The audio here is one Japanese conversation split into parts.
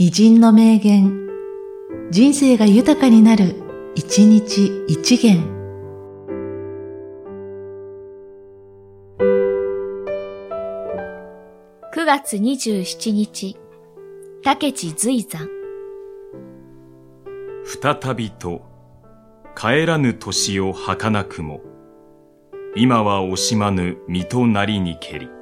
偉人の名言、人生が豊かになる、一日一元。9月27日、竹地随山。再びと、帰らぬ年を儚くも、今は惜しまぬ身となりにけり。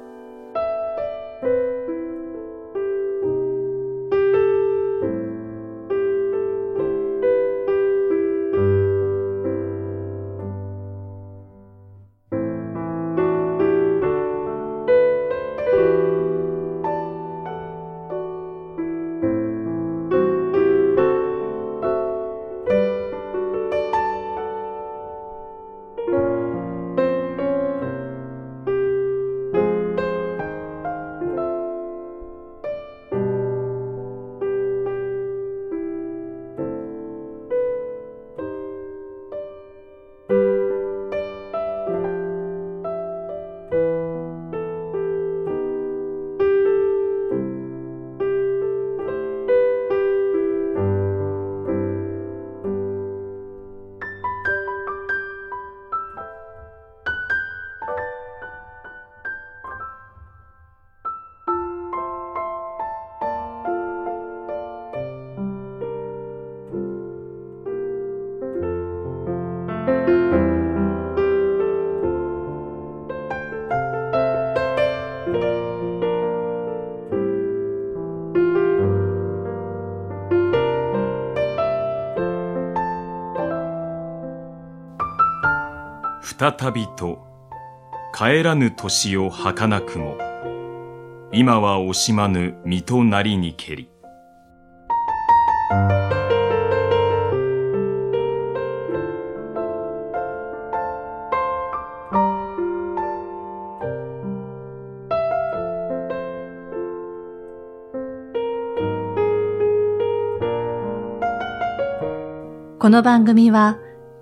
再びと、帰らぬ年を儚くも、今は惜しまぬ身となりにけり。この番組は、